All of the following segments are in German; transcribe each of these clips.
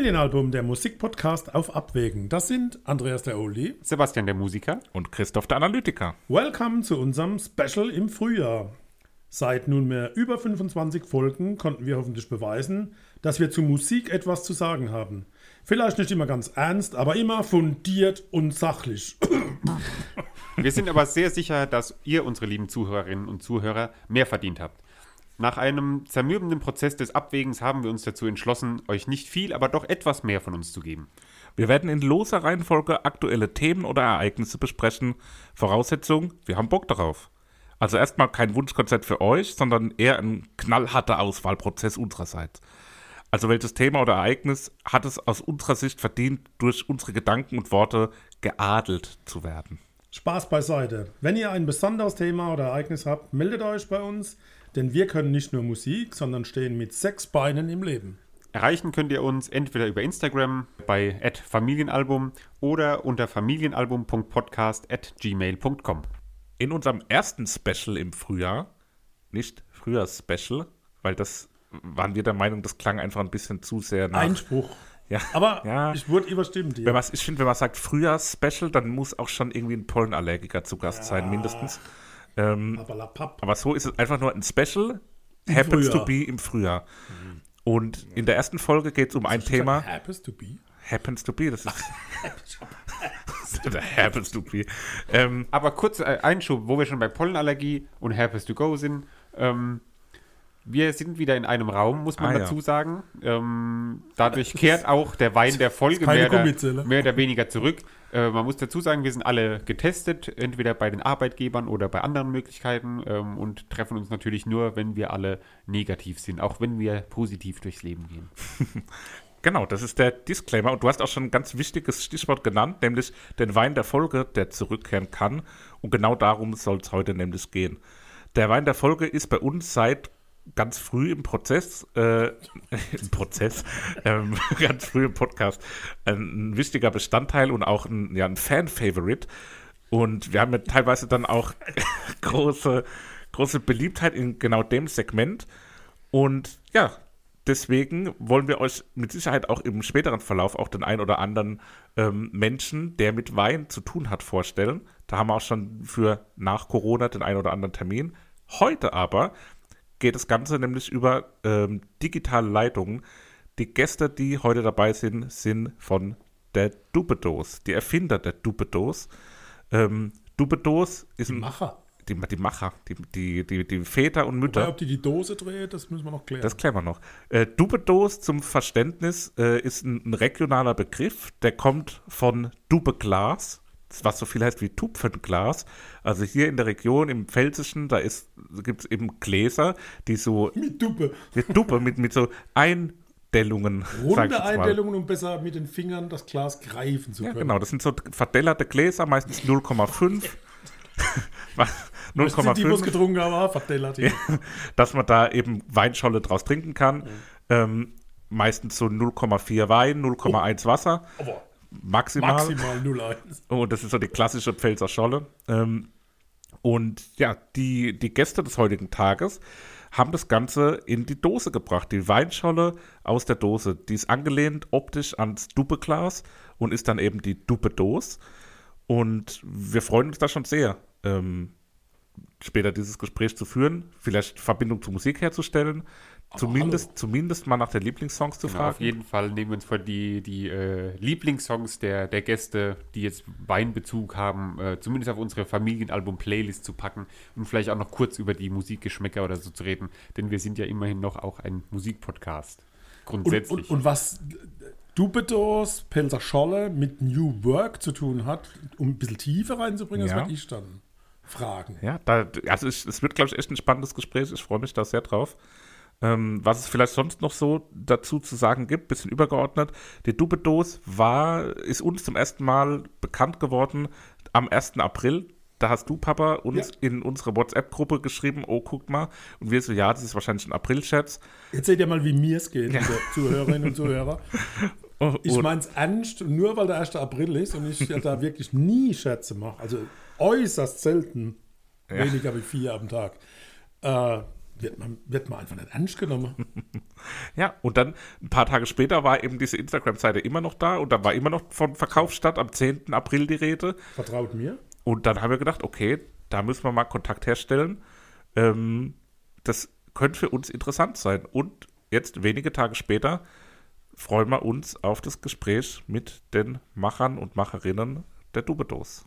Familienalbum, der Musikpodcast auf Abwägen. Das sind Andreas der Oldie, Sebastian der Musiker. Und Christoph der Analytiker. Welcome zu unserem Special im Frühjahr. Seit nunmehr über 25 Folgen konnten wir hoffentlich beweisen, dass wir zu Musik etwas zu sagen haben. Vielleicht nicht immer ganz ernst, aber immer fundiert und sachlich. Wir sind aber sehr sicher, dass ihr, unsere lieben Zuhörerinnen und Zuhörer, mehr verdient habt. Nach einem zermürbenden Prozess des Abwägens haben wir uns dazu entschlossen, euch nicht viel, aber doch etwas mehr von uns zu geben. Wir werden in loser Reihenfolge aktuelle Themen oder Ereignisse besprechen. Voraussetzung, wir haben Bock darauf. Also erstmal kein Wunschkonzert für euch, sondern eher ein knallharter Auswahlprozess unsererseits. Also welches Thema oder Ereignis hat es aus unserer Sicht verdient, durch unsere Gedanken und Worte geadelt zu werden? Spaß beiseite. Wenn ihr ein besonderes Thema oder Ereignis habt, meldet euch bei uns, denn wir können nicht nur Musik, sondern stehen mit sechs Beinen im Leben. Erreichen könnt ihr uns entweder über Instagram bei @familienalbum oder unter familienalbum.podcast@gmail.com. In unserem ersten Special im Frühjahr, nicht Frühjahrs-Special, weil das waren wir der Meinung, das klang einfach ein bisschen zu sehr nach. Einspruch. Ja, Aber ja. ich wurde überstimmt hier. Wenn man, ich finde, wenn man sagt Frühjahrs-Special, dann muss auch schon irgendwie ein Pollenallergiker zu Gast sein, mindestens. Ähm, aber so ist es einfach nur ein Special. happens Frühjahr. to be im Frühjahr. Und in der ersten Folge geht es um ein Thema. Happens to be. Happens to be, das ist. happens to be. Ähm, Aber kurz äh, Einschub, wo wir schon bei Pollenallergie und Herpes to go sind. Ähm, wir sind wieder in einem Raum, muss man Ah, ja. dazu sagen. Ähm, dadurch kehrt auch der Wein der Folge mehr oder, mehr oder weniger zurück. Äh, man muss dazu sagen, wir sind alle getestet, entweder bei den Arbeitgebern oder bei anderen Möglichkeiten ähm, und treffen uns natürlich nur, wenn wir alle negativ sind, auch wenn wir positiv durchs Leben gehen. Genau, das ist der Disclaimer. Und du hast auch schon ein ganz wichtiges Stichwort genannt, nämlich den Wein der Folge, der zurückkehren kann. Und genau darum soll es heute nämlich gehen. Der Wein der Folge ist bei uns seit ganz früh im Prozess, äh, im Prozess, ähm, ganz früh im Podcast, ein, wichtiger Bestandteil und auch ein, ja, ein Fan-Favorite. Und wir haben ja teilweise dann auch große, große Beliebtheit in genau dem Segment. Und ja, deswegen wollen wir euch mit Sicherheit auch im späteren Verlauf auch den ein oder anderen ähm, Menschen, der mit Wein zu tun hat, vorstellen. Da haben wir auch schon für nach Corona den ein oder anderen Termin. Heute aber geht das Ganze nämlich über ähm, digitale Leitungen. Die Gäste, die heute dabei sind, sind von der Dubedos, die Erfinder der Dubedos. Ähm, Dubedos ist ein Macher. die, die Macher, die, die, die, die Väter und Mütter. Wobei, ob die die Dose dreht, das müssen wir noch klären. Das klären wir noch. Äh, Dubedos zum Verständnis äh, ist ein, ein regionaler Begriff, der kommt von Dubeglas, was so viel heißt wie Tupfenglas. Also hier in der Region im Pfälzischen, da gibt es eben Gläser, die so mit Duppe. mit Duppe, mit, mit so Eindellungen. Runde. Einstellungen, um besser mit den Fingern das Glas greifen zu Ja, können. genau, das sind so verdellerte Gläser, meistens 0,5. Was- Das sind die, die 0,5 getrunken haben, verdellert hier. dass man da eben Weinscholle draus trinken kann. Ähm, meistens so 0,4 Wein, 0,1 Wasser, Aber maximal. maximal 0,1. Oh, das ist so die klassische Pfälzer Scholle. Ähm, und ja, die, die Gäste des heutigen Tages haben das Ganze in die Dose gebracht. Die Weinscholle aus der Dose. Die ist angelehnt optisch ans Duppeglas und ist dann eben die Duppe-Dose. Und wir freuen uns da schon sehr, ähm, später dieses Gespräch zu führen, vielleicht Verbindung zur Musik herzustellen, zumindest, zumindest mal nach den Lieblingssongs zu Genau, fragen. auf jeden Fall nehmen wir uns vor, die, die äh, Lieblingssongs der, der Gäste, die jetzt Weinbezug haben, äh, zumindest auf unsere Familienalbum-Playlist zu packen und vielleicht auch noch kurz über die Musikgeschmäcker oder so zu reden, denn wir sind ja immerhin noch auch ein Musikpodcast. Und, Grundsätzlich. und, und was Dubedos, Pelzer Scholle mit New Work zu tun hat, um ein bisschen Tiefe reinzubringen, das Ja. werde ich dann fragen. Ja, da, also es wird, glaube ich, echt ein spannendes Gespräch. Ich freue mich da sehr drauf. Ähm, was es vielleicht sonst noch so dazu zu sagen gibt, bisschen übergeordnet. Die Dubedos war, ist uns zum ersten Mal bekannt geworden am 1. April. Da hast du, Papa, uns Ja. in unsere WhatsApp-Gruppe geschrieben, oh, guck mal. Und wir so, ja, das ist wahrscheinlich ein April-Scherz. Jetzt seht ihr mal, wie mir es geht, liebe Zuhörerinnen und Zuhörer. Oh, Ich und- meine es ernst, nur weil der 1. April ist und ich ja da wirklich nie Schätze mache, also äußerst selten, weniger wie vier am Tag, äh, wird, man, wird man einfach nicht ernst genommen. Ja, und dann ein paar Tage später war eben diese Instagram-Seite immer noch da und da war immer noch von Verkaufsstadt am 10. April die Rede. Vertraut mir. Und dann haben wir gedacht, okay, da müssen wir mal Kontakt herstellen. Ähm, das könnte für uns interessant sein. Und jetzt, wenige Tage später, freuen wir uns auf das Gespräch mit den Machern und Macherinnen der Dubedos.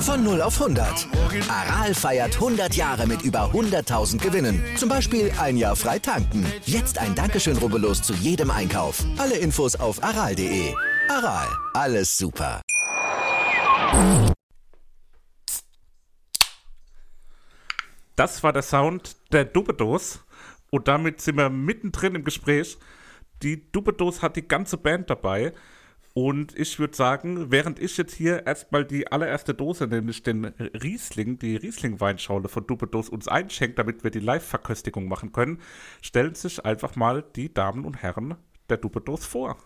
Von 0 auf 100. Aral feiert 100 Jahre mit über 100.000 Gewinnen. Zum Beispiel ein Jahr frei tanken. Jetzt ein Dankeschön, rubbellos zu jedem Einkauf. Alle Infos auf aral.de. Aral, alles super. Das war der Sound der Dubedos. Und damit sind wir mittendrin im Gespräch. Die Dubedos hat die ganze Band dabei. Und ich würde sagen, während ich jetzt hier erstmal die allererste Dose, nämlich den Riesling, die Riesling-Weinschorle von Dubedos uns einschenkt, damit wir die Live-Verköstigung machen können, stellen sich einfach mal die Damen und Herren der Dubedos vor.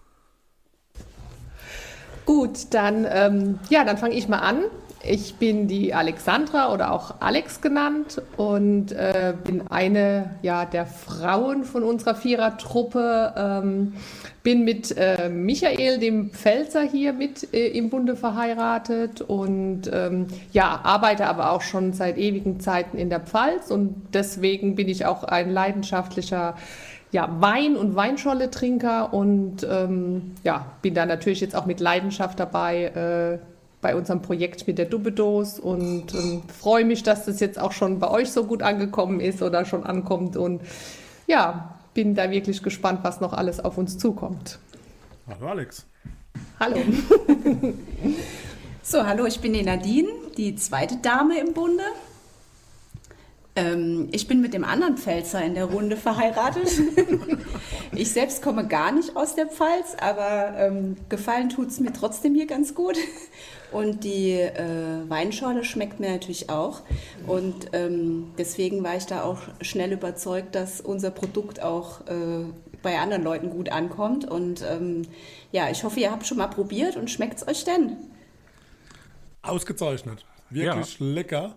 Gut, dann, ähm, ja, dann fange ich mal an. Ich bin die Alexandra oder auch Alex genannt und äh, bin eine ja, der Frauen von unserer Vierertruppe. Ähm, bin mit äh, Michael, dem Pfälzer, hier mit äh, im Bunde verheiratet und ähm, ja, arbeite aber auch schon seit ewigen Zeiten in der Pfalz und deswegen bin ich auch ein leidenschaftlicher ja, Wein- und Weinscholle-Trinker und ähm, ja, bin da natürlich jetzt auch mit Leidenschaft dabei äh, bei unserem Projekt mit der Dubedos und ähm, freue mich, dass das jetzt auch schon bei euch so gut angekommen ist oder schon ankommt und ja, bin da wirklich gespannt, was noch alles auf uns zukommt. Hallo Alex. Hallo. So, hallo, ich bin die Nadine, die zweite Dame im Bunde. Ähm, ich bin mit dem anderen Pfälzer in der Runde verheiratet. ich selbst komme gar nicht aus der Pfalz, aber ähm, gefallen tut es mir trotzdem hier ganz gut. Und die äh, Weinschorle schmeckt mir natürlich auch. Und ähm, deswegen war ich da auch schnell überzeugt, dass unser Produkt auch äh, bei anderen Leuten gut ankommt. Und ähm, ja, ich hoffe, ihr habt schon mal probiert und schmeckt es euch denn? Ausgezeichnet. Wirklich lecker.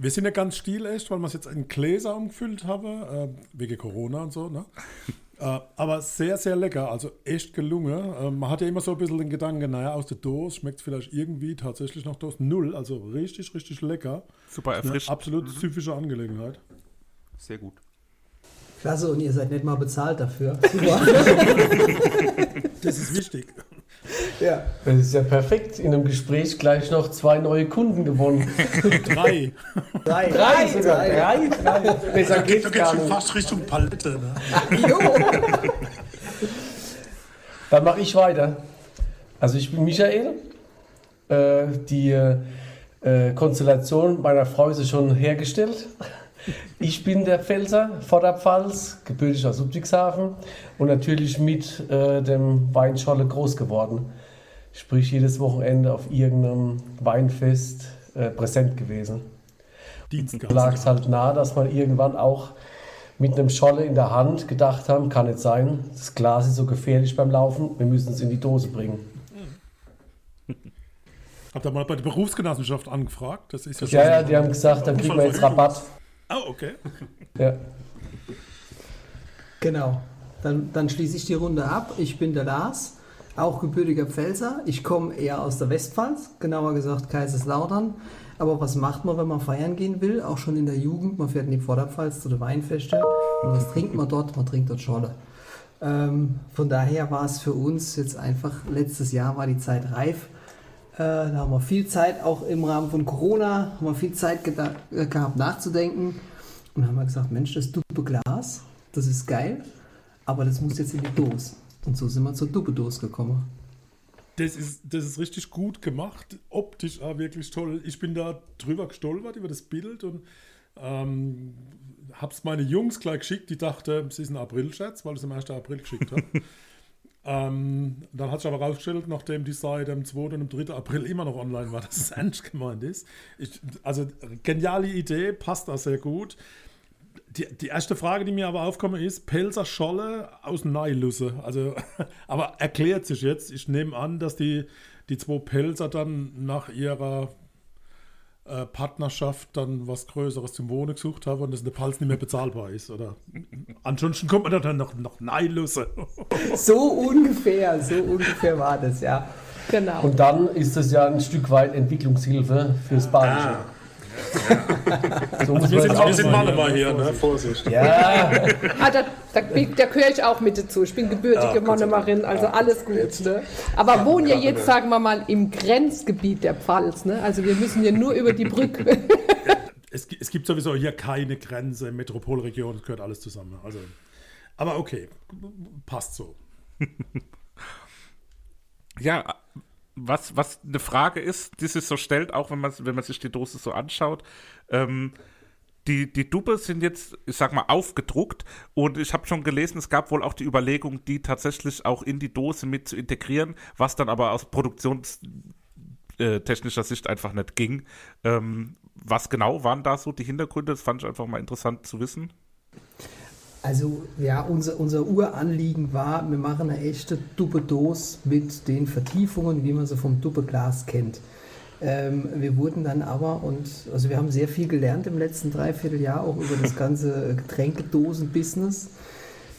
Wir sind ja ganz stilecht, weil wir es jetzt in Gläser umgefüllt haben, äh, wegen Corona und so. Ne? äh, aber sehr, sehr lecker. Also echt gelungen. Äh, man hat ja immer so ein bisschen den Gedanken, naja, aus der Dose schmeckt es vielleicht irgendwie tatsächlich nach Dose null. Also richtig, richtig lecker. Super Eine erfrischend. absolut süffische Angelegenheit. Sehr gut. Klasse, und ihr seid nicht mal bezahlt dafür. Super. Das ist wichtig. Ja. Das ist ja perfekt. In einem Gespräch gleich noch zwei neue Kunden gewonnen. Drei. Drei, Drei sogar. Drei, drei. Besser geht's gar nicht. fast Richtung Palette. Ne? Dann mache ich weiter. Also ich bin Michael. Äh, die äh, Konstellation meiner Frau ist schon hergestellt. Ich bin der Pfälzer, Vorderpfalz, gebürtig aus Ludwigshafen und natürlich mit äh, dem Weinscholle groß geworden. Sprich jedes Wochenende auf irgendeinem Weinfest, äh, präsent gewesen. Lag es halt nah, dass man irgendwann auch mit einem Scholle in der Hand gedacht haben, kann nicht sein, das Glas ist so gefährlich beim Laufen, wir müssen es in die Dose bringen. Habt ihr mal bei der Berufsgenossenschaft angefragt? Das ist ja, Ja, ja, die haben gesagt, dann kriegen wir jetzt Rabatt. Ah, okay. Ja. Genau. Dann, dann schließe ich die Runde ab. Ich bin der Lars, auch gebürtiger Pfälzer. Ich komme eher aus der Westpfalz, genauer gesagt Kaiserslautern. Aber was macht man, wenn man feiern gehen will? Auch schon in der Jugend. Man fährt in die Vorderpfalz zu den Weinfeste. Und was trinkt man dort? Man trinkt dort Scholle. Ähm, von daher war es für uns jetzt einfach, letztes Jahr war die Zeit reif. Äh, da haben wir viel Zeit, auch im Rahmen von Corona, haben wir viel Zeit äh, gehabt nachzudenken. Und haben wir gesagt, Mensch, das Duppe Glas, das ist geil, aber das muss jetzt in die Dose. Und so sind wir zur Duppe-Dose gekommen. Das ist, das ist richtig gut gemacht. Optisch auch wirklich toll. Ich bin da drüber gestolpert über das Bild und ähm, hab's meine Jungs gleich geschickt. Die dachten, es ist ein April-Scherz, weil ich es am 1. April geschickt habe. ähm, dann hat sich aber rausgestellt, nachdem die Seite am 2. und am 3. April immer noch online war, dass es ernst gemeint ist. Ich, also geniale Idee, passt da sehr gut. Die, die erste Frage, die mir aber aufkommt, ist Pelzer Scholle aus Neilusse. Also, aber erklärt sich jetzt. Ich nehme an, dass die, die zwei Pelzer dann nach ihrer äh, Partnerschaft dann was Größeres zum Wohnen gesucht haben und dass der Pals nicht mehr bezahlbar ist. Oder ansonsten kommt man dann noch, noch Neilusse. So ungefähr, so ungefähr war das, ja. Genau. Und dann ist es ja ein Stück weit Entwicklungshilfe fürs Badische. So muss Wir sind, das wir sind mal hier, ne? Vorsicht. Ja, Ah, da, da, da gehöre ich auch mit dazu. Ich bin gebürtige Monomarin, also alles gut. Ne? Aber wohnen ja jetzt, sagen wir mal, im Grenzgebiet der Pfalz. Ne? Also wir müssen ja nur über die Brücke. Es, es gibt sowieso hier keine Grenze, Metropolregion, es gehört alles zusammen. Also, aber okay, passt so. Ja, was, was eine Frage ist, die sich so stellt, auch wenn man, wenn man sich die Dose so anschaut, ähm, die, die Dubbe sind jetzt, ich sag mal, aufgedruckt und ich habe schon gelesen, es gab wohl auch die Überlegung, die tatsächlich auch in die Dose mit zu integrieren, was dann aber aus produktionstechnischer Sicht einfach nicht ging. Ähm, was genau waren da so die Hintergründe? Das fand ich einfach mal interessant zu wissen. Also ja, unser, unser Uranliegen war, wir machen eine echte Duppe-Dose mit den Vertiefungen, wie man sie vom Duppe-Glas kennt. Ähm, wir wurden dann aber, und also wir haben sehr viel gelernt im letzten Dreivierteljahr, auch über das ganze Getränkedosen-Business.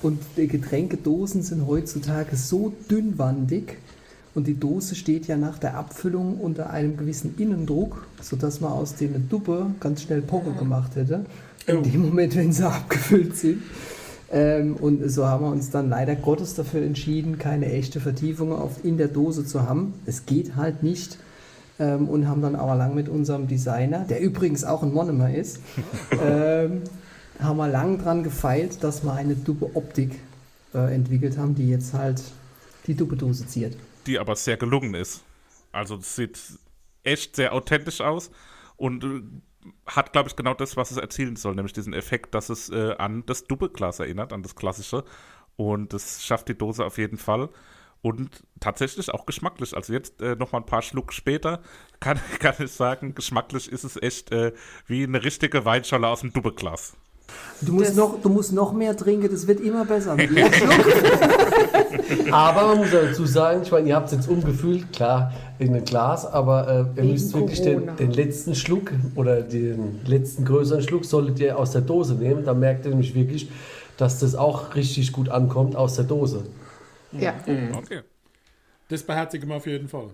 Und die Getränkedosen sind heutzutage so dünnwandig und die Dose steht ja nach der Abfüllung unter einem gewissen Innendruck, sodass man aus dem eine Duppe ganz schnell Poche gemacht hätte. In dem Moment, wenn sie abgefüllt sind. Ähm, und so haben wir uns dann leider Gottes dafür entschieden, keine echte Vertiefung auf, in der Dose zu haben. Es geht halt nicht. Ähm, und haben dann aber lang mit unserem Designer, der übrigens auch ein Monomer ist, ähm, haben wir lang dran gefeilt, dass wir eine Duppe Optik äh, entwickelt haben, die jetzt halt die Duppe-Dose ziert. die aber sehr gelungen ist. Also es sieht echt sehr authentisch aus und äh, hat, glaube ich, genau das, was es erzielen soll, nämlich diesen Effekt, dass es äh, an das Doppelglas erinnert, an das klassische. Und das schafft die Dose auf jeden Fall. Und tatsächlich auch geschmacklich. Also jetzt äh, noch mal ein paar Schluck später kann, kann ich sagen, geschmacklich ist es echt äh, wie eine richtige Weinscholle aus dem Doppelglas. Du musst, Das- noch, du musst noch mehr trinken, das wird immer besser. Aber man muss dazu sagen, ich meine, ihr habt es jetzt umgefüllt, klar, in ein Glas, aber äh, ihr müsst wirklich den, den letzten Schluck oder den letzten größeren Schluck solltet ihr aus der Dose nehmen. Da merkt ihr nämlich wirklich, dass das auch richtig gut ankommt aus der Dose. ja. Okay. Das beherzigen wir auf jeden Fall.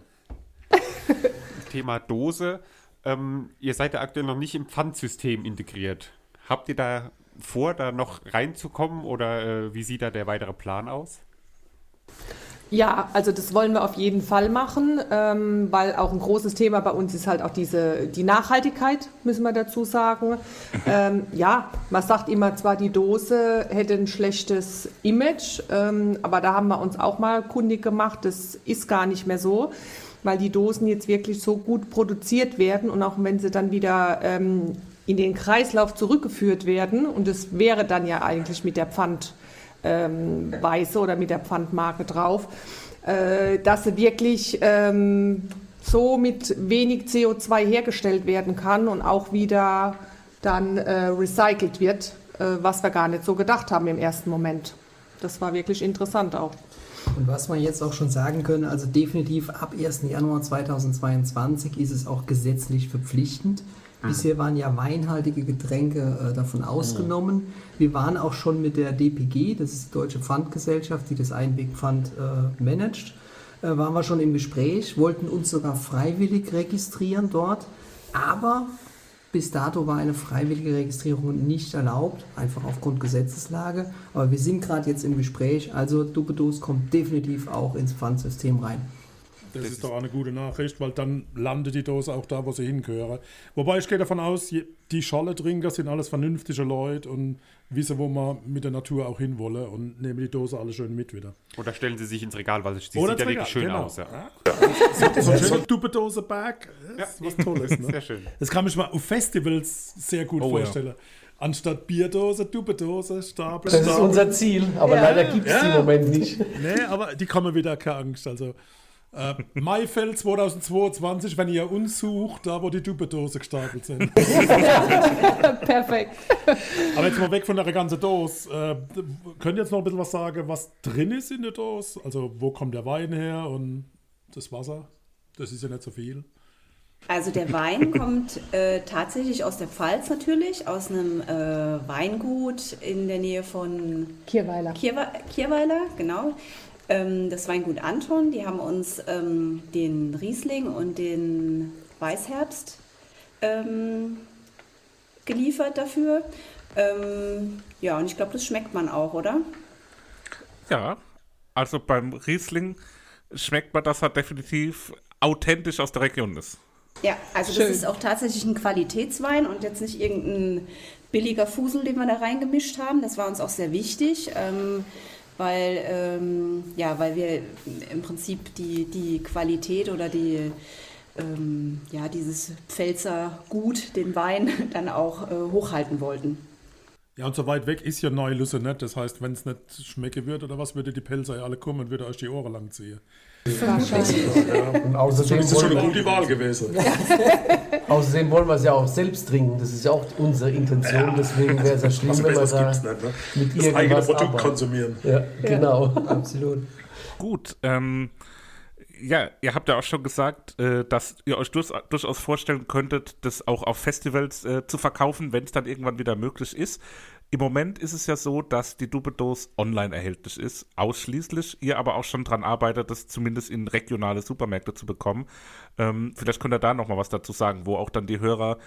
Thema Dose. Ähm, ihr seid ja aktuell noch nicht im Pfandsystem integriert. Habt ihr da vor, da noch reinzukommen oder äh, wie sieht da der weitere Plan aus? Ja, also das wollen wir auf jeden Fall machen, ähm, weil auch ein großes Thema bei uns ist halt auch diese die Nachhaltigkeit, müssen wir dazu sagen. ähm, ja, man sagt immer zwar, die Dose hätte ein schlechtes Image, ähm, aber da haben wir uns auch mal kundig gemacht, das ist gar nicht mehr so, weil die Dosen jetzt wirklich so gut produziert werden und auch wenn sie dann wieder ähm, in den Kreislauf zurückgeführt werden und das wäre dann ja eigentlich mit der Pfand ähm, oder mit der Pfandmarke drauf, äh, dass sie wirklich ähm, so mit wenig CO2 hergestellt werden kann und auch wieder dann äh, recycelt wird, äh, was wir gar nicht so gedacht haben im ersten Moment. Das war wirklich interessant auch. Und was wir jetzt auch schon sagen können, also definitiv ab 1. Januar 2022 ist es auch gesetzlich verpflichtend. Bisher waren ja weinhaltige Getränke äh, davon ausgenommen. Wir waren auch schon mit der DPG, das ist die Deutsche Pfandgesellschaft, die das Einwegpfand äh, managt, äh, waren wir schon im Gespräch, wollten uns sogar freiwillig registrieren dort. Aber bis dato war eine freiwillige Registrierung nicht erlaubt, einfach aufgrund Gesetzeslage. Aber wir sind gerade jetzt im Gespräch, also Dupedos kommt definitiv auch ins Pfandsystem rein. Das ist doch auch eine gute Nachricht, weil dann landet die Dose auch da, wo sie hingehören. Wobei ich gehe davon aus, die Scholle-Trinker sind alles vernünftige Leute und wissen, wo man mit der Natur auch hinwolle und nehmen die Dose alle schön mit wieder. Oder stellen sie sich ins Regal, weil sie Oder sieht ja wirklich schön Regal, aus. genau. Ja. So ein schöner Duppedose-Bag, das ist was Tolles. Ne? Sehr schön. Das kann ich mir auf Festivals sehr gut Oh, ja. vorstellen. Anstatt Bierdose, Duppedose, Stapel, Das ist Stapel. unser Ziel, aber Ja. leider gibt es die im Ja. Moment nicht. Nee, aber die kommen wieder, keine Angst. Also, äh, Maifeld 2022, wenn ihr uns sucht, da wo die Duppedose gestapelt sind. Perfekt. Aber jetzt mal weg von der ganzen Dose. Äh, könnt ihr jetzt noch ein bisschen was sagen, was drin ist in der Dose? Also, wo kommt der Wein her und das Wasser? Das ist ja nicht so viel. Also der Wein kommt äh, tatsächlich aus der Pfalz natürlich, aus einem äh, Weingut in der Nähe von Kierweiler. Kierwe Kierweiler, genau. Ähm, das Weingut Anton, die haben uns ähm, den Riesling und den Weißherbst ähm, geliefert dafür. Ähm, ja, und ich glaube, das schmeckt man auch, oder? Ja, also beim Riesling schmeckt man, dass er definitiv authentisch aus der Region ist. Ja, also Schön. das ist auch tatsächlich ein Qualitätswein und jetzt nicht irgendein billiger Fusel, den wir da reingemischt haben. Das war uns auch sehr wichtig, ähm, weil, ähm, ja, weil wir im Prinzip die, die Qualität oder die, ähm, ja, dieses Pfälzer Gut, den Wein, dann auch äh, hochhalten wollten. Ja, und so weit weg ist ja Neulüsse nicht. Das heißt, wenn es nicht schmecken wird oder was, würde die Pelzer ja alle kommen und würde euch die Ohren lang ziehen. Wahrscheinlich. Und außerdem wollen, wir, gute Wahl gewesen. außerdem wollen wir es ja auch selbst trinken. Das ist ja auch unsere Intention. Deswegen wäre es ja schlimm, wenn wir da mit irgendwas arbeiten. konsumieren. Ja, genau. Absolut. Gut, ähm, ja, ihr habt ja auch schon gesagt, äh, dass ihr euch durch, durchaus vorstellen könntet, das auch auf Festivals äh, zu verkaufen, wenn es dann irgendwann wieder möglich ist. Im Moment ist es ja so, dass die Dubedos online erhältlich ist, ausschließlich. Ihr aber auch schon dran arbeitet, das zumindest in regionale Supermärkte zu bekommen. Ähm, vielleicht könnt ihr da noch mal was dazu sagen, wo auch dann die Hörer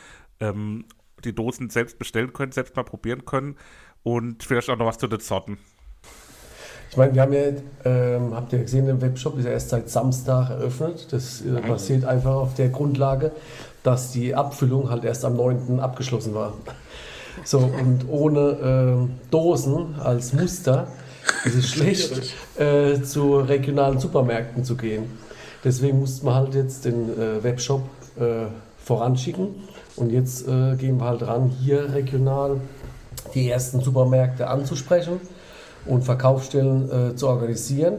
ähm, die Dosen selbst bestellen können, selbst mal probieren können und vielleicht auch noch was zu den Sorten. Ich meine, wir haben ja, ähm, habt ihr gesehen, der Webshop ist ja erst seit Samstag eröffnet. Das äh, basiert einfach auf der Grundlage, dass die Abfüllung halt erst am 9. abgeschlossen war. So, und ohne ähm, Dosen als Muster ist es schlecht, äh, zu regionalen Supermärkten zu gehen. Deswegen mussten wir halt jetzt den äh, Webshop äh, voranschicken. Und jetzt äh, gehen wir halt ran, hier regional die ersten Supermärkte anzusprechen und Verkaufsstellen äh, zu organisieren.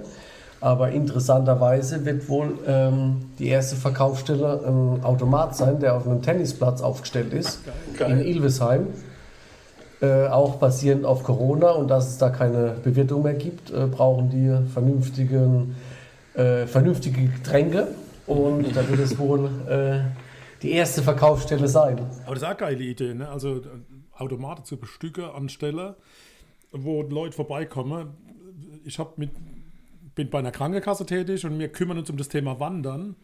Aber interessanterweise wird wohl ähm, die erste Verkaufsstelle ein Automat sein, der auf einem Tennisplatz aufgestellt ist, in Ilvesheim. Äh, auch basierend auf Corona und dass es da keine Bewirtung mehr gibt, äh, brauchen die vernünftigen, äh, vernünftige Getränke. Und da wird es wohl äh, die erste Verkaufsstelle sein. Aber das ist auch eine geile Idee, ne? Also äh, Automaten zu bestücken an Stellen, wo Leute vorbeikommen. Ich mit, bin bei einer Krankenkasse tätig und wir kümmern uns um das Thema Wandern.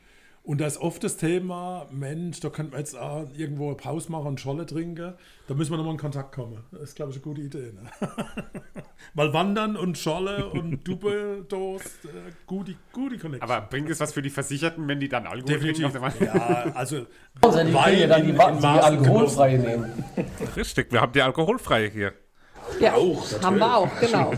Und da ist oft das Thema, Mensch, da könnten wir jetzt auch irgendwo eine Pause machen und Scholle trinken. Da müssen wir nochmal in Kontakt kommen. Das ist, glaube ich, eine gute Idee. Ne? Weil Wandern und Scholle und Duppedos, äh, gute, gute Connection. Aber bringt es was für die Versicherten, wenn die dann Alkohol Definitiv. trinken? Ja, also Also die können ja dann die, in- in die alkoholfreie nehmen. Richtig, wir haben die alkoholfreie hier. Ja, haben wir auch, genau.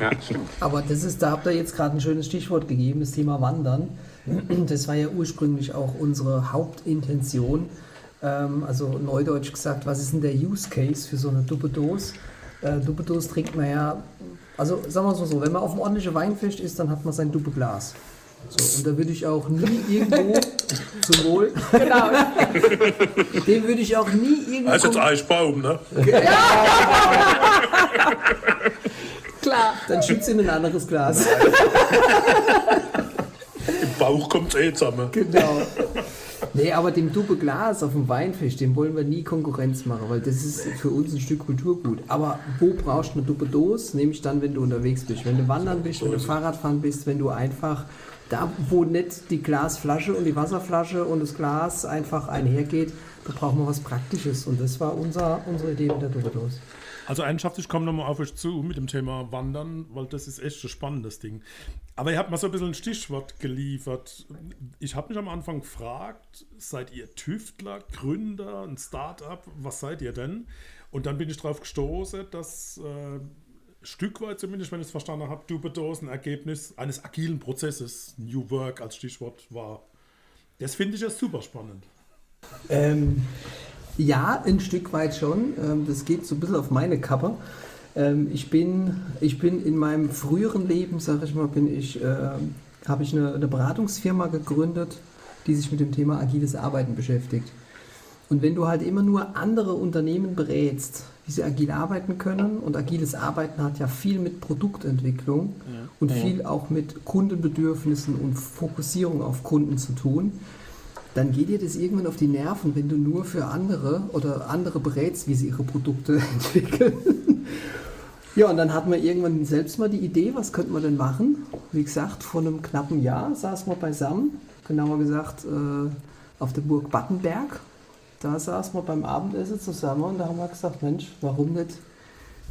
Aber das ist, da habt ihr jetzt gerade ein schönes Stichwort gegeben, das Thema Wandern. Das war ja ursprünglich auch unsere Hauptintention. Ähm, also neudeutsch gesagt, was ist denn der Use Case für so eine Duppedos? Äh, Duppedos trinkt man ja, also sagen wir es mal so, wenn man auf einem ordentlichen Weinfest ist, dann hat man sein Duppeglas. So, und da würde ich auch nie irgendwo zum Wohl. Genau. Den würde ich auch nie irgendwo. Das ist jetzt Eichbaum, ne? Klar. Dann schütze in ein anderes Glas. Im Bauch kommt es eh zusammen. Genau. Nee, aber dem Dube Glas auf dem Weinfisch, dem wollen wir nie Konkurrenz machen, weil das ist für uns ein Stück Kulturgut. Aber wo brauchst du eine Dube Dose? Nämlich dann, wenn du unterwegs bist. Wenn du wandern bist, wenn du Fahrradfahren bist, wenn du einfach da, wo nicht die Glasflasche und die Wasserflasche und das Glas einfach einhergeht, da brauchen wir was Praktisches. Und das war unser, unsere Idee mit der Dose. Also ernsthaft, ich komme nochmal auf euch zu mit dem Thema Wandern, weil das ist echt ein spannendes Ding. Aber ihr habt mal so ein bisschen ein Stichwort geliefert. Ich habe mich am Anfang gefragt, seid ihr Tüftler, Gründer, ein Start-up? Was seid ihr denn? Und dann bin ich darauf gestoßen, dass äh, Stück weit zumindest, wenn ich es verstanden habe, Dubedos ein Ergebnis eines agilen Prozesses, New Work als Stichwort war. Das finde ich ja super spannend. Ähm, ja, ein Stück weit schon. Ähm, das geht so ein bisschen auf meine Kappe. Ähm, ich, bin, ich bin in meinem früheren Leben, sage ich mal, bin ich, äh, habe ich eine, eine Beratungsfirma gegründet, die sich mit dem Thema agiles Arbeiten beschäftigt. Und wenn du halt immer nur andere Unternehmen berätst, wie sie agil arbeiten können, und agiles Arbeiten hat ja viel mit Produktentwicklung ja. und ja. viel auch mit Kundenbedürfnissen und Fokussierung auf Kunden zu tun, dann geht dir das irgendwann auf die Nerven, wenn du nur für andere oder andere berätst, wie sie ihre Produkte entwickeln. ja, und dann hatten wir irgendwann selbst mal die Idee, was könnten wir denn machen? Wie gesagt, vor einem knappen Jahr saßen wir beisammen, genauer gesagt äh, auf der Burg Battenberg. Da saßen wir beim Abendessen zusammen und da haben wir gesagt, Mensch, warum nicht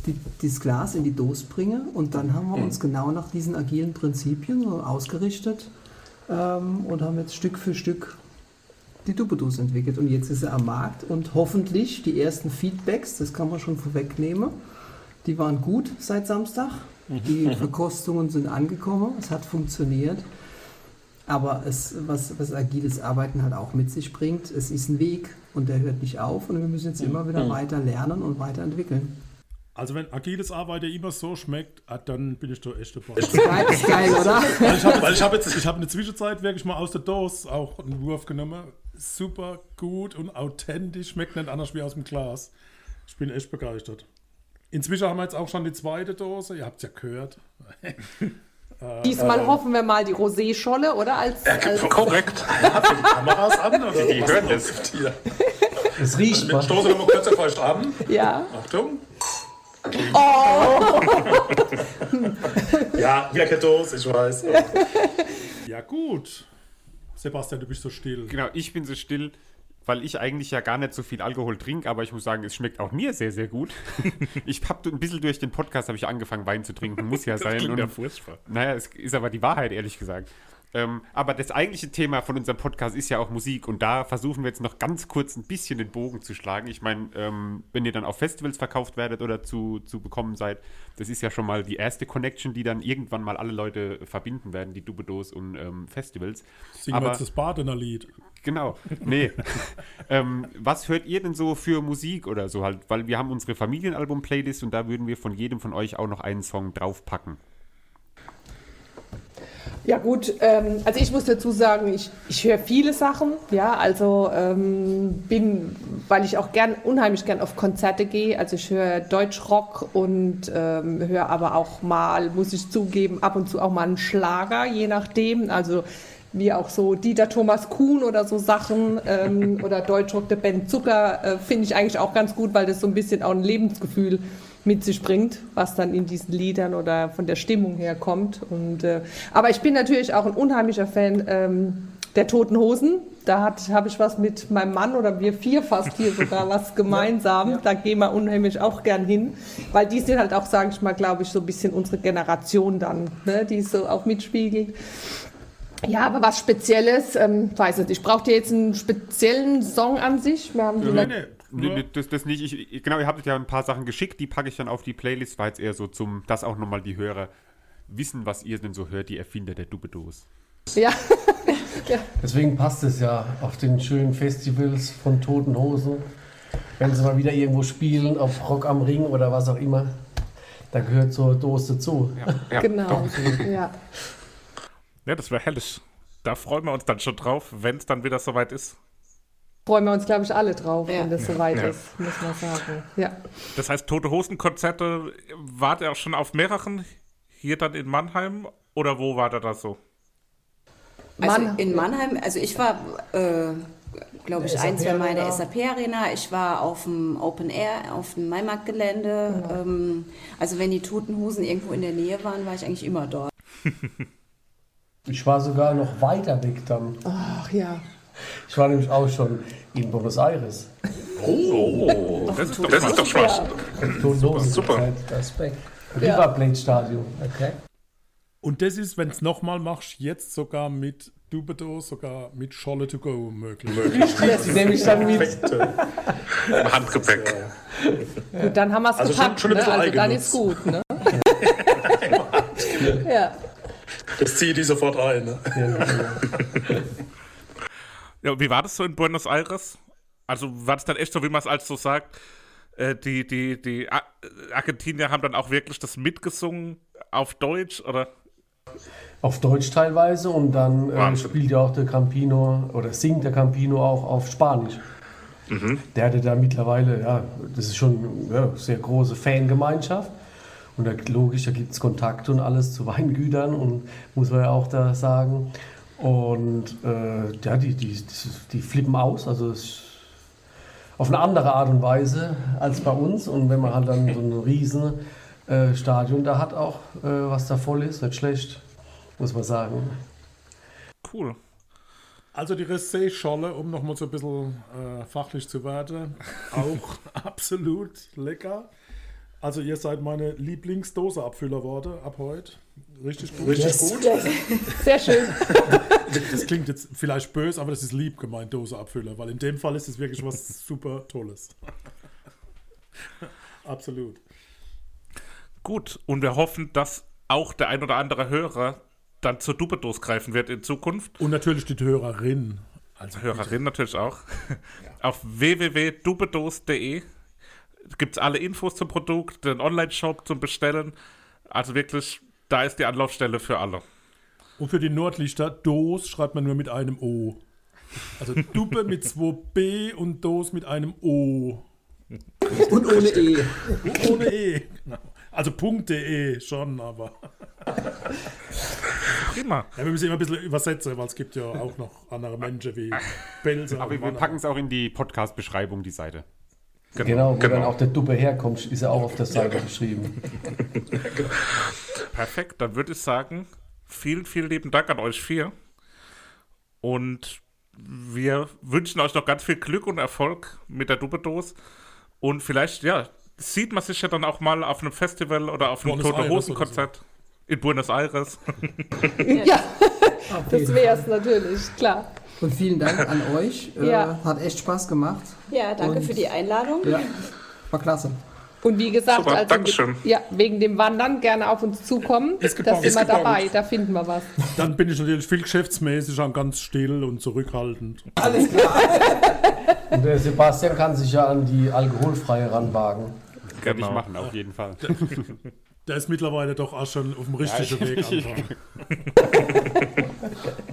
die, dieses Glas in die Dose bringen? Und dann haben wir uns genau nach diesen agilen Prinzipien ausgerichtet ähm, und haben jetzt Stück für Stück die Dupedus entwickelt und jetzt ist er am Markt und hoffentlich die ersten Feedbacks, das kann man schon vorwegnehmen, die waren gut seit Samstag. Die Verkostungen sind angekommen, es hat funktioniert. Aber es, was, was agiles Arbeiten halt auch mit sich bringt, es ist ein Weg und der hört nicht auf und wir müssen jetzt immer wieder weiter lernen und weiterentwickeln. Also wenn agiles Arbeiten immer so schmeckt, ah, dann bin ich doch echt dabei. Das ist geil, oder? Weil ich habe hab jetzt ich hab in der Zwischenzeit wirklich mal aus der Dose auch einen Wurf genommen. Super gut und authentisch, schmeckt nicht anders wie aus dem Glas. Ich bin echt begeistert. Inzwischen haben wir jetzt auch schon die zweite Dose, ihr habt es ja gehört. Diesmal äh, hoffen wir mal die Rosé-Scholle, oder? Als, äh, als korrekt. Ja, die Kameras an. Oder die hören das. Es riecht. Wir stoßen nochmal kurz feucht an. Ja. Achtung. Oh! ja, lecker Dose, ich weiß. ja, gut. Sebastian, du bist so still. Genau, ich bin so still, weil ich eigentlich ja gar nicht so viel Alkohol trinke, aber ich muss sagen, es schmeckt auch mir sehr, sehr gut. ich habe ein bisschen durch den Podcast ich angefangen, Wein zu trinken, muss ja das sein. Und, ja furchtbar. Naja, es ist aber die Wahrheit, ehrlich gesagt. Ähm, aber das eigentliche Thema von unserem Podcast ist ja auch Musik und da versuchen wir jetzt noch ganz kurz ein bisschen den Bogen zu schlagen. Ich meine, ähm, wenn ihr dann auf Festivals verkauft werdet oder zu, zu bekommen seid, das ist ja schon mal die erste Connection, die dann irgendwann mal alle Leute verbinden werden, die Dubedos und ähm, Festivals. Singen wir jetzt das Badener Lied. Genau, nee. ähm, was hört ihr denn so für Musik oder so halt? Weil wir haben unsere Familienalbum-Playlist und da würden wir von jedem von euch auch noch einen Song draufpacken. Ja gut, ähm, also ich muss dazu sagen, ich, ich höre viele Sachen, ja, also ähm, bin, weil ich auch gern, unheimlich gern auf Konzerte gehe, also ich höre Deutschrock und ähm, höre aber auch mal, muss ich zugeben, ab und zu auch mal einen Schlager, je nachdem, also wie auch so Dieter Thomas Kuhn oder so Sachen ähm, oder Deutschrock der Ben Zucker äh, finde ich eigentlich auch ganz gut, weil das so ein bisschen auch ein Lebensgefühl mit sich bringt, was dann in diesen Liedern oder von der Stimmung her kommt. Und, äh, aber ich bin natürlich auch ein unheimlicher Fan ähm, der Toten Hosen. Da habe ich was mit meinem Mann oder wir vier fast hier sogar was gemeinsam. Ja, ja. Da gehen wir unheimlich auch gern hin, weil die sind halt auch, sage ich mal, glaube ich, so ein bisschen unsere Generation dann, ne, die so auch mitspiegelt. Ja, aber was Spezielles, ähm, weiß nicht, ich brauche dir jetzt einen speziellen Song an sich. Wir haben nee, nee, Nee, nee, das, das nicht. Ich, genau, ihr habt ja ein paar Sachen geschickt, die packe ich dann auf die Playlist, weil es eher so zum, dass auch nochmal die Hörer wissen, was ihr denn so hört, die Erfinder der Dubedos. Ja. ja. Deswegen passt es ja auf den schönen Festivals von Toten Hosen. Wenn sie mal wieder irgendwo spielen, auf Rock am Ring oder was auch immer, da gehört so Dose dazu. Ja, ja, genau. Ja. Ja, das wäre herrlich. Da freuen wir uns dann schon drauf, wenn es dann wieder soweit ist. Freuen wir uns, glaube ich, alle drauf, Ja. wenn das soweit Ja. ist, muss man sagen. Ja. Das heißt, Tote Hosen-Konzerte, wart ihr auch schon auf mehreren hier dann in Mannheim oder wo war der da so? Also Mann- in Mannheim, also ich war, äh, glaube ich, ein, zwei Mal in der SAP SAP-Arena. Ich war auf dem Open Air, auf dem Maimarktgelände. Ähm, also wenn die Toten Hosen irgendwo in der Nähe waren, war ich eigentlich immer dort. Ich war sogar noch weiter weg dann. Ach ja. Ich war nämlich auch schon in Buenos Aires. Oh, das ist doch, das ist doch Spaß. Super. Respekt. River Plate Stadion. Okay. Und das ist, wenn es nochmal machst, jetzt sogar mit Dubedo, sogar mit Scholle to go möglich. Das nehme ich dann mit. Handgepäck. Gut, dann haben wir es Also schon- gepackt, schon ein ne? Also dann Eigennutz. ist gut, ne? ja. Das ziehe ich sofort ein. Ne? Ja, wie war das so in Buenos Aires? Also war das dann echt so, wie man es als so sagt, äh, die, die, die Argentinier haben dann auch wirklich das mitgesungen auf Deutsch oder? Auf Deutsch teilweise und dann äh, spielt ja auch der Campino oder singt der Campino auch auf Spanisch. Der hatte da mittlerweile, ja, das ist schon ja, eine sehr große Fangemeinschaft. Und da, logisch, da gibt es Kontakte und alles zu Weingütern und muss man ja auch da sagen. Und äh, ja, die, die, die, die flippen aus, also es ist auf eine andere Art und Weise als bei uns. Und wenn man halt dann so ein riesen äh, Stadion da hat auch, äh, was da voll ist, nicht schlecht, muss man sagen. Cool. Also die Ressé-Scholle, um nochmal so ein bisschen äh, fachlich zu werden, auch absolut lecker. Also ihr seid meine Lieblingsdose-Abfüller-Worte ab heute. Richtig gut. Richtig gut. Sehr schön. Das klingt jetzt vielleicht böse, aber das ist lieb gemeint, Dose-Abfüller, weil in dem Fall ist es wirklich was super Tolles. Absolut. Gut, und wir hoffen, dass auch der ein oder andere Hörer dann zur Dubedos greifen wird in Zukunft. Und natürlich die Hörerin. Also Hörerin natürlich auch. Auf www.dubedos.de gibt es alle Infos zum Produkt, den Online-Shop zum Bestellen. Also wirklich, da ist die Anlaufstelle für alle. Und für die Nordlichter, Dos schreibt man nur mit einem O. Also Duppe mit 2 B und Dos mit einem O. Und ohne E. Ohne E. Genau. Also .de schon, aber. Prima. Ja, wir müssen immer ein bisschen übersetzen, weil es gibt ja auch noch andere Menschen wie Belser. Aber und wir packen es auch in die Podcast-Beschreibung, die Seite. Genau, wo dann auch der Duppe herkommt, ist ja auch auf der Seite geschrieben. Perfekt, dann würde ich sagen, vielen, vielen lieben Dank an euch vier. Und wir wünschen euch noch ganz viel Glück und Erfolg mit der Dubedos. Und vielleicht, ja, sieht man sich ja dann auch mal auf einem Festival oder auf einem Tote Aires Hosen Konzert in Buenos Aires. Ja, das wäre es natürlich, klar. Und vielen Dank an euch. Äh, Ja. Hat echt Spaß gemacht. Ja, danke Und- für die Einladung. Ja, war klasse. Und wie gesagt, Super, also, Dankeschön. ja, wegen dem Wandern gerne auf uns zukommen. Ist Da sind Ist wir dabei, da finden wir was. Dann bin ich natürlich viel geschäftsmäßig und ganz still und zurückhaltend. Alles klar. Und der Sebastian kann sich ja an die alkoholfreie ranwagen. Werde Genau. ich machen, auf jeden Fall. Der ist mittlerweile doch auch schon auf dem richtigen Ja, Weg.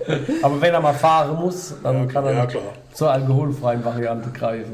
Aber wenn er mal fahren muss, dann kann er ja, zur alkoholfreien Variante greifen.